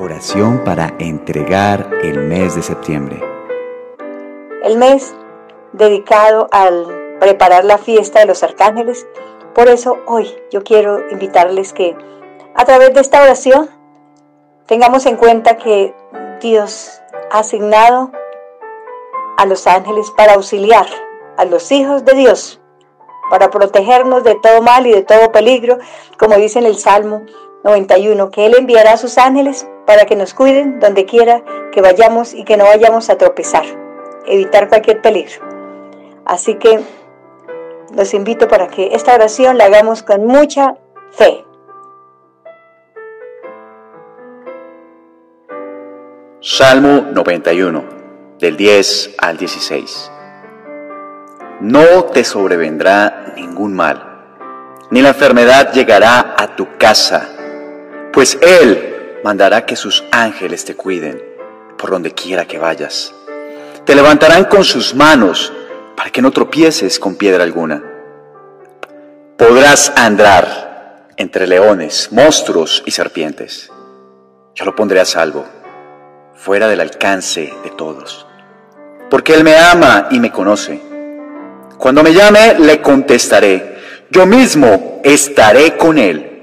Oración para entregar el mes de septiembre. El mes dedicado al preparar la fiesta de los arcángeles. Por eso hoy yo quiero invitarles que a través de esta oración tengamos en cuenta que Dios ha asignado a los ángeles para auxiliar a los hijos de Dios, para protegernos de todo mal y de todo peligro, como dice en el Salmo 91, que Él enviará a sus ángeles para que nos cuiden donde quiera que vayamos y que no vayamos a tropezar, evitar cualquier peligro. Así que los invito para que esta oración la hagamos con mucha fe. Salmo 91, del 10 al 16. No te sobrevendrá ningún mal, ni la enfermedad llegará a tu casa, pues Él mandará que sus ángeles te cuiden por donde quiera que vayas. Te levantarán con sus manos para que no tropieces con piedra alguna. Podrás andar entre leones, monstruos y serpientes. Yo lo pondré a salvo, fuera del alcance de todos. Porque Él me ama y me conoce. Cuando me llame, le contestaré. Yo mismo estaré con Él.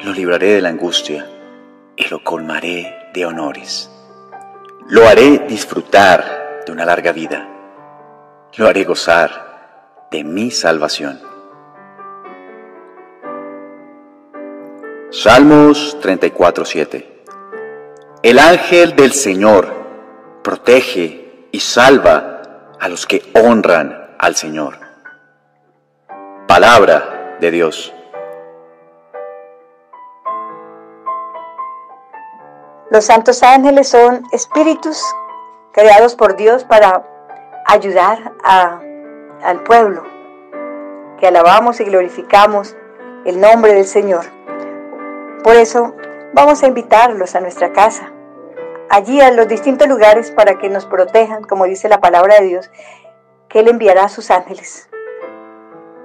Lo libraré de la angustia y lo colmaré de honores. Lo haré disfrutar de una larga vida. Lo haré gozar de mi salvación. Salmos 34:7 El ángel del Señor protege y salva a los que honran al Señor. Palabra de Dios. Los santos ángeles son espíritus creados por Dios para ayudar al pueblo, que alabamos y glorificamos el nombre del Señor. Por eso vamos a invitarlos a nuestra casa, allí a los distintos lugares para que nos protejan, como dice la palabra de Dios, que Él enviará a sus ángeles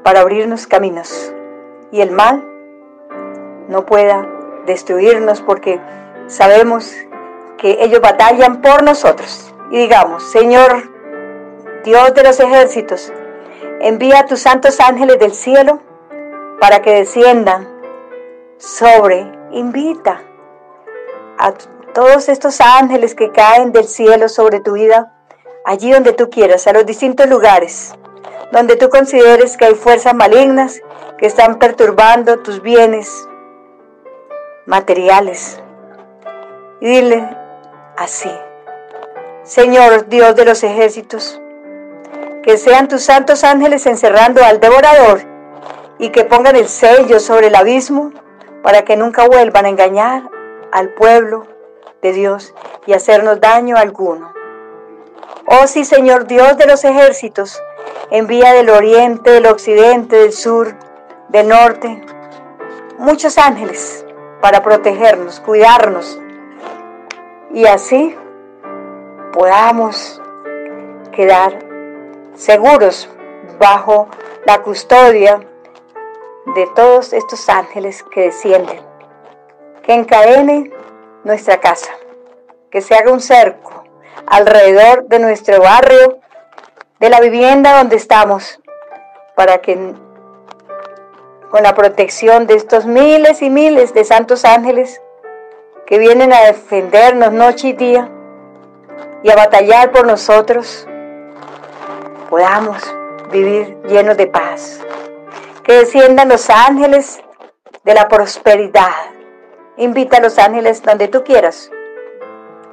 para abrirnos caminos y el mal no pueda destruirnos porque sabemos que ellos batallan por nosotros. Y digamos, Señor, Dios de los ejércitos, envía a tus santos ángeles del cielo para que desciendan sobre, invita a todos estos ángeles que caen del cielo sobre tu vida, allí donde tú quieras, a los distintos lugares, donde tú consideres que hay fuerzas malignas que están perturbando tus bienes materiales, y dile así, Señor Dios de los ejércitos, que sean tus santos ángeles encerrando al devorador y que pongan el sello sobre el abismo para que nunca vuelvan a engañar al pueblo de Dios y hacernos daño alguno. Oh sí, Señor Dios de los ejércitos, envía del oriente, del occidente, del sur, del norte, muchos ángeles para protegernos, cuidarnos, y así podamos quedar seguros bajo la custodia de todos estos ángeles que descienden, que encadene nuestra casa, que se haga un cerco alrededor de nuestro barrio, de la vivienda donde estamos, para que con la protección de estos miles y miles de santos ángeles que vienen a defendernos noche y día y a batallar por nosotros, podamos vivir llenos de paz. Que desciendan los ángeles de la prosperidad. Invita a los ángeles donde tú quieras,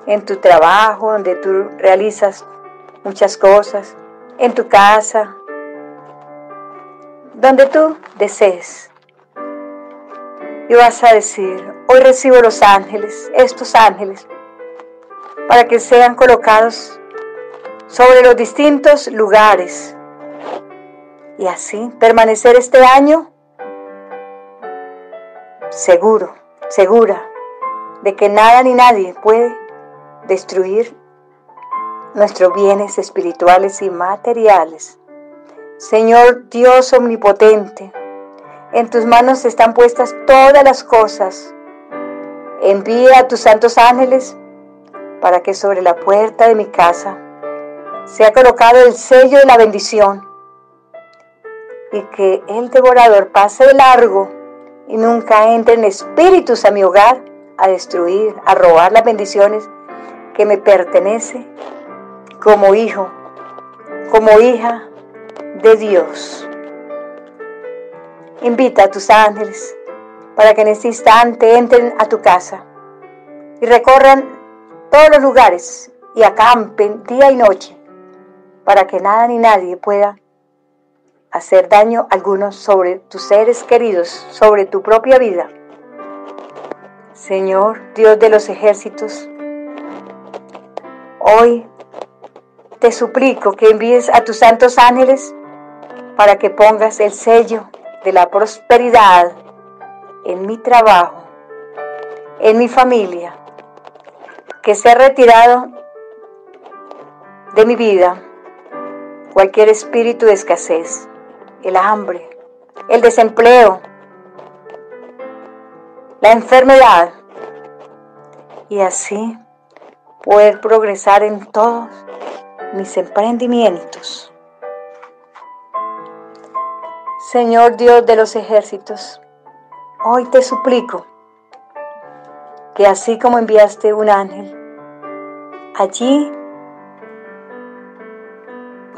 en tu trabajo, donde tú realizas muchas cosas, en tu casa, donde tú desees. Y vas a decir, hoy recibo los ángeles, estos ángeles, para que sean colocados sobre los distintos lugares y así permanecer este año seguro, segura de que nada ni nadie puede destruir nuestros bienes espirituales y materiales. Señor Dios omnipotente, en tus manos están puestas todas las cosas. Envía a tus santos ángeles para que sobre la puerta de mi casa sea colocado el sello de la bendición y que el devorador pase de largo y nunca entre en espíritus a mi hogar a destruir, a robar las bendiciones que me pertenece como hijo, como hija de Dios. Invita a tus ángeles para que en este instante entren a tu casa y recorran todos los lugares y acampen día y noche para que nada ni nadie pueda hacer daño alguno sobre tus seres queridos, sobre tu propia vida. Señor Dios de los ejércitos, hoy te suplico que envíes a tus santos ángeles para que pongas el sello de la prosperidad en mi trabajo, en mi familia, que se ha retirado de mi vida cualquier espíritu de escasez, el hambre, el desempleo, la enfermedad y así poder progresar en todos mis emprendimientos. Señor Dios de los ejércitos, hoy te suplico que así como enviaste un ángel, allí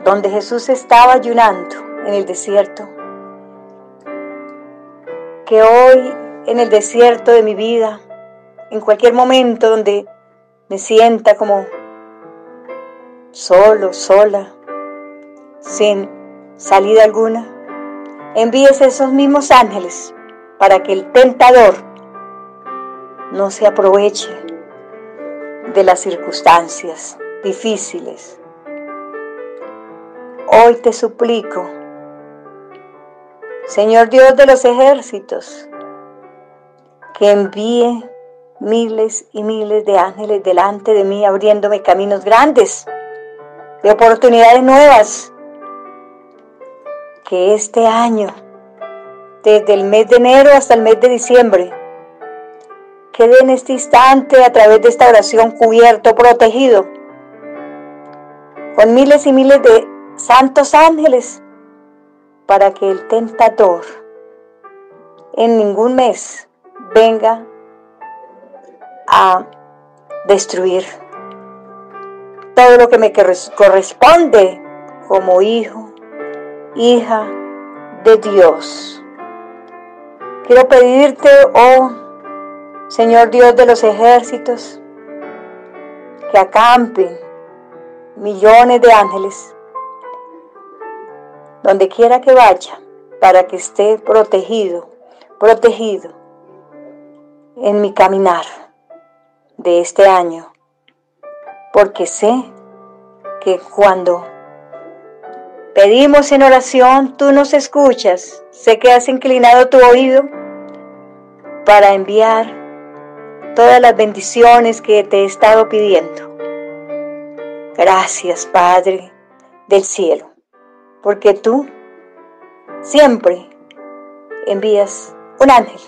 donde Jesús estaba ayunando en el desierto, que hoy en el desierto de mi vida, en cualquier momento donde me sienta como solo, sola, sin salida alguna, envíes esos mismos ángeles para que el tentador no se aproveche de las circunstancias difíciles. Hoy te suplico, Señor Dios de los ejércitos, que envíe miles y miles de ángeles delante de mí, abriéndome caminos grandes, de oportunidades nuevas, que este año, desde el mes de enero hasta el mes de diciembre, quede en este instante a través de esta oración cubierto, protegido, con miles y miles de santos ángeles, para que el tentador en ningún mes venga a destruir todo lo que me corresponde como hijo, hija de Dios. Quiero pedirte, oh Señor Dios de los ejércitos, que acampen millones de ángeles donde quiera que vaya, para que esté protegido, protegido en mi caminar de este año, porque sé que cuando pedimos en oración, tú nos escuchas, sé que has inclinado tu oído para enviar todas las bendiciones que te he estado pidiendo. Gracias, Padre del cielo, porque tú siempre envías un ángel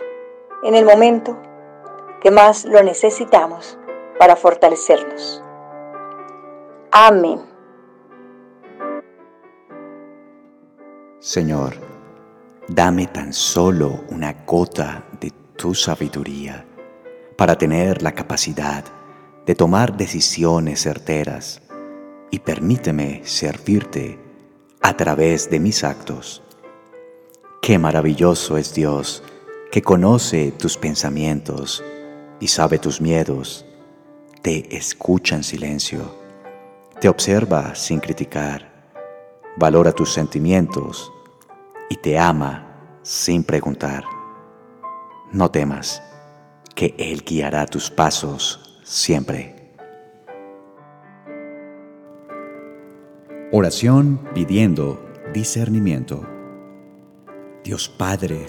en el momento que más lo necesitamos para fortalecernos. Amén. Señor, dame tan solo una gota de tu sabiduría para tener la capacidad de tomar decisiones certeras y permíteme servirte a través de mis actos. Qué maravilloso es Dios que conoce tus pensamientos y sabe tus miedos, te escucha en silencio, te observa sin criticar, valora tus sentimientos y te ama sin preguntar. No temas, que Él guiará tus pasos siempre. Oración pidiendo discernimiento. Dios Padre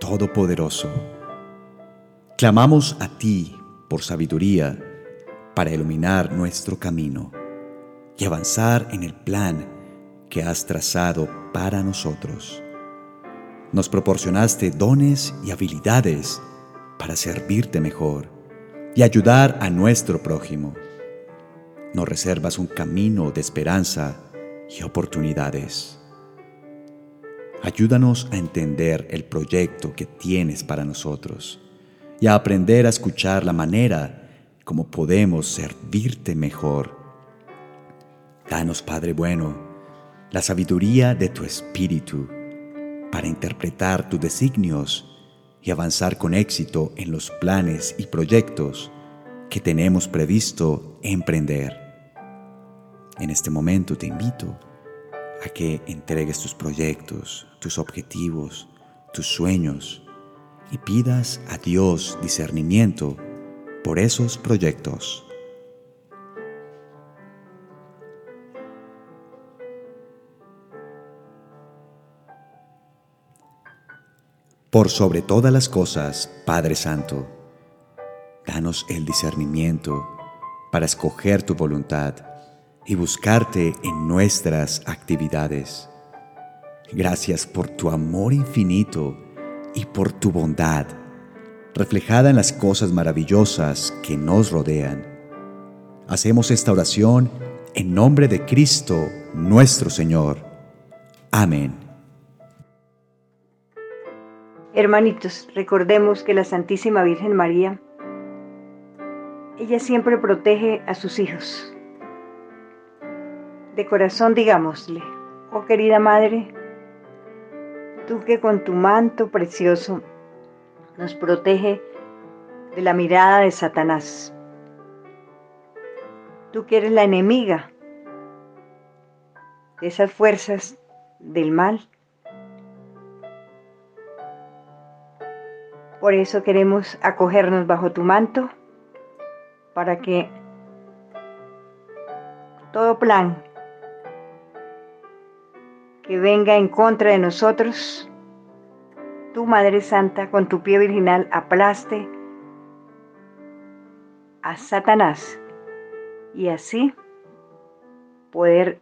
Todopoderoso, Clamamos a ti por sabiduría para iluminar nuestro camino y avanzar en el plan que has trazado para nosotros. Nos proporcionaste dones y habilidades para servirte mejor y ayudar a nuestro prójimo. Nos reservas un camino de esperanza y oportunidades. Ayúdanos a entender el proyecto que tienes para nosotros y a aprender a escuchar la manera como podemos servirte mejor. Danos, Padre bueno, la sabiduría de tu Espíritu para interpretar tus designios y avanzar con éxito en los planes y proyectos que tenemos previsto emprender. En este momento te invito a que entregues tus proyectos, tus objetivos, tus sueños y pidas a Dios discernimiento por esos proyectos. Por sobre todas las cosas, Padre Santo, danos el discernimiento para escoger tu voluntad y buscarte en nuestras actividades. Gracias por tu amor infinito y por tu bondad, reflejada en las cosas maravillosas que nos rodean. Hacemos esta oración en nombre de Cristo nuestro Señor. Amén. Hermanitos, recordemos que la Santísima Virgen María, ella siempre protege a sus hijos. De corazón digámosle, oh querida Madre, tú que con tu manto precioso nos protege de la mirada de Satanás. Tú que eres la enemiga de esas fuerzas del mal Por eso queremos acogernos bajo tu manto para que todo plan que venga en contra de nosotros, tu Madre Santa con tu pie virginal aplaste a Satanás y así poder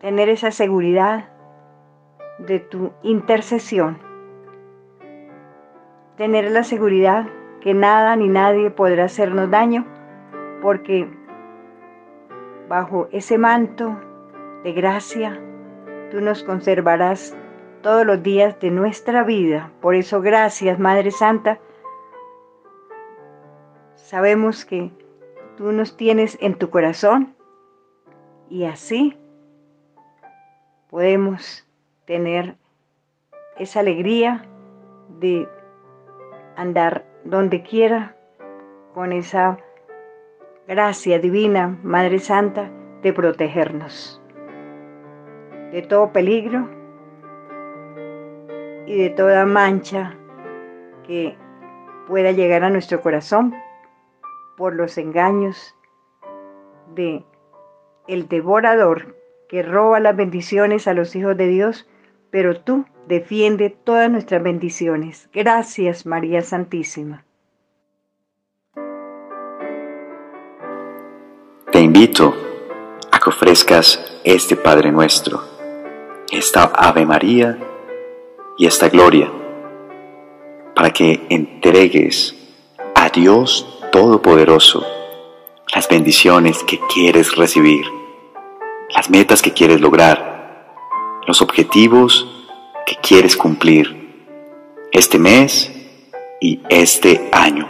tener esa seguridad de tu intercesión tener la seguridad que nada ni nadie podrá hacernos daño, porque bajo ese manto de gracia tú nos conservarás todos los días de nuestra vida. Por eso gracias, Madre Santa. Sabemos que tú nos tienes en tu corazón y así podemos tener esa alegría de andar donde quiera con esa gracia divina, Madre Santa, de protegernos de todo peligro y de toda mancha que pueda llegar a nuestro corazón por los engaños de el devorador que roba las bendiciones a los hijos de Dios, pero tú defiende todas nuestras bendiciones. Gracias María Santísima. Te invito a que ofrezcas este Padre nuestro, esta Ave María y esta Gloria, para que entregues a Dios Todopoderoso las bendiciones que quieres recibir, las metas que quieres lograr, los objetivos que quieres cumplir este mes y este año.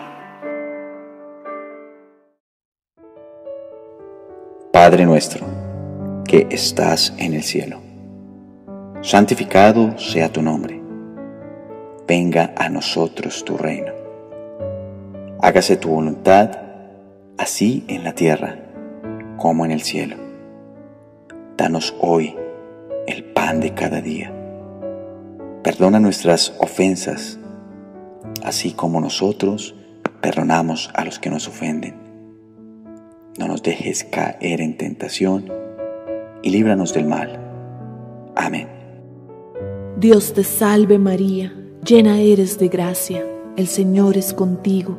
Padre nuestro, que estás en el cielo, santificado sea tu nombre. Venga a nosotros tu reino. Hágase tu voluntad, así en la tierra como en el cielo. Danos hoy el pan de cada día Perdona nuestras ofensas, así como nosotros perdonamos a los que nos ofenden. No nos dejes caer en tentación y líbranos del mal. Amén. Dios te salve María, llena eres de gracia, el Señor es contigo.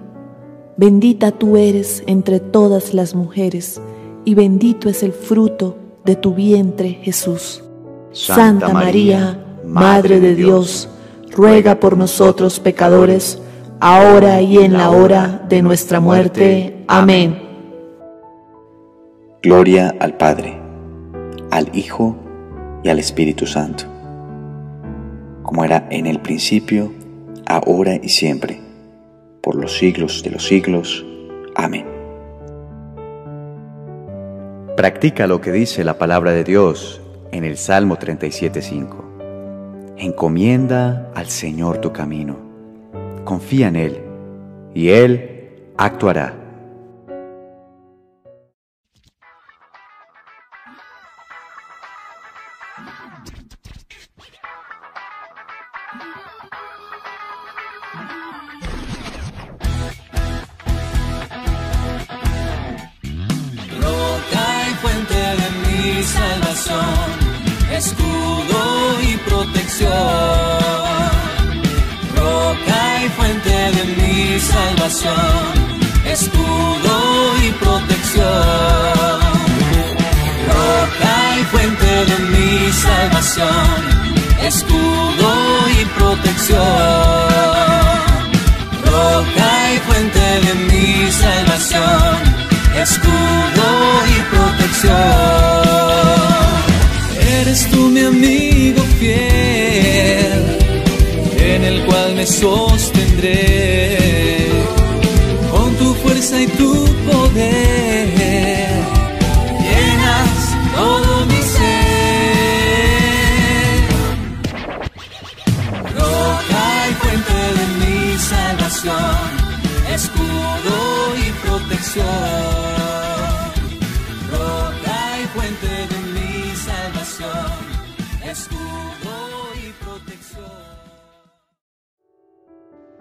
Bendita tú eres entre todas las mujeres, y bendito es el fruto de tu vientre Jesús. Santa, María, Madre de Dios, ruega por nosotros pecadores, ahora y en la hora de nuestra muerte. Amén. Gloria al Padre, al Hijo y al Espíritu Santo, como era en el principio, ahora y siempre, por los siglos de los siglos. Amén. Practica lo que dice la palabra de Dios en el Salmo 37.5. Encomienda al Señor tu camino confía en Él y Él actuará. Fuente de mi escudo y protección fuente de mi salvación, escudo y protección. Roca y fuente de mi salvación, escudo y protección. Roca y fuente de mi salvación, sostendré con tu fuerza y tu poder. Llenas todo mi ser. Roca y fuente de mi salvación, escudo y protección. Roca y fuente de mi salvación, escudo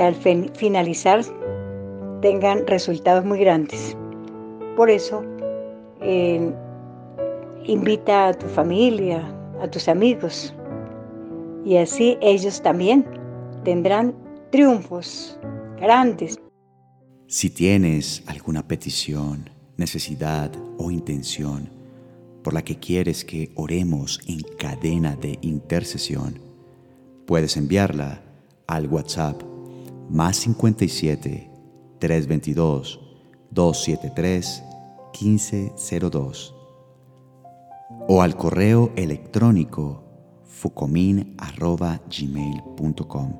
al finalizar tengan resultados muy grandes. Por eso, invita a tu familia, a tus amigos, y así ellos también tendrán triunfos grandes. Si tienes alguna petición, necesidad o intención por la que quieres que oremos en cadena de intercesión, puedes enviarla al WhatsApp más 57 322 273 1502 o al correo electrónico fucomin.gmail.com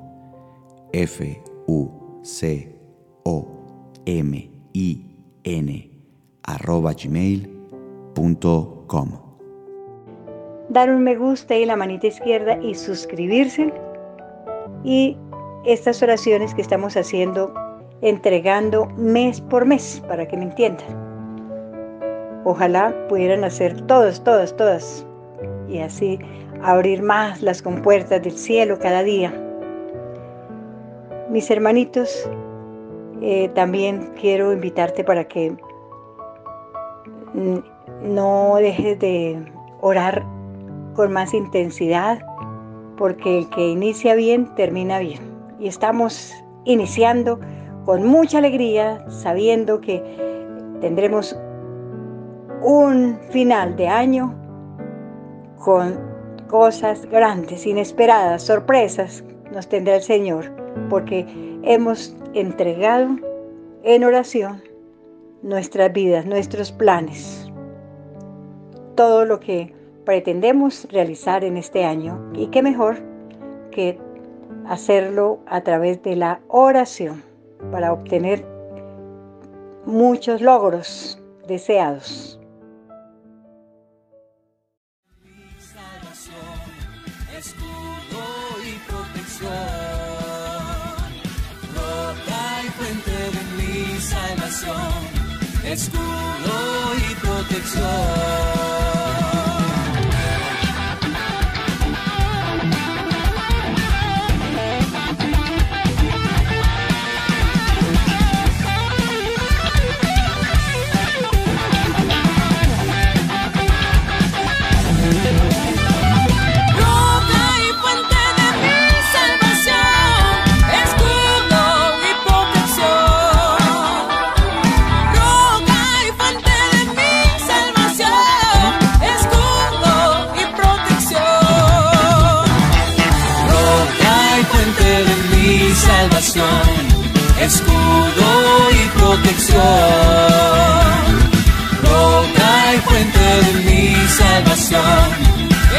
f u c o m i n arroba gmail.com Dar un me gusta y la manita izquierda y suscribirse. Y estas oraciones que estamos haciendo, entregando mes por mes, para que me entiendan. Ojalá pudieran hacer todas, todas, todas, y así abrir más las compuertas del cielo cada día. Mis hermanitos, eh, también quiero invitarte para que no dejes de orar con más intensidad, porque el que inicia bien, termina bien y estamos iniciando con mucha alegría, sabiendo que tendremos un final de año con cosas grandes, inesperadas, sorpresas nos tendrá el Señor, porque hemos entregado en oración nuestras vidas, nuestros planes, todo lo que pretendemos realizar en este año. Y qué mejor que hacerlo a través de la oración para obtener muchos logros deseados. Escudo y protección.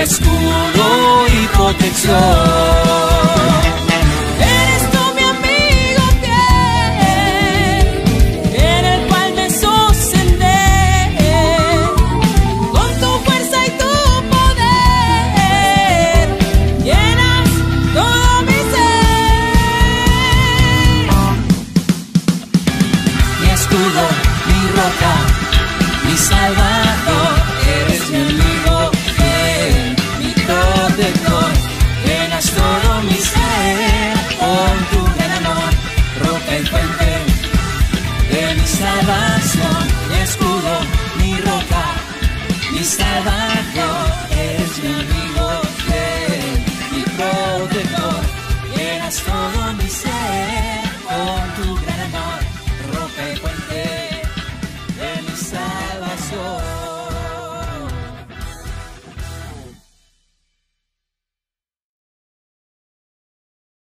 escudo y protección. Eres tú mi amigo fiel, en el cual me sostener. Con tu fuerza y tu poder, llenas todo mi ser. Mi escudo, mi roca, mi salvador.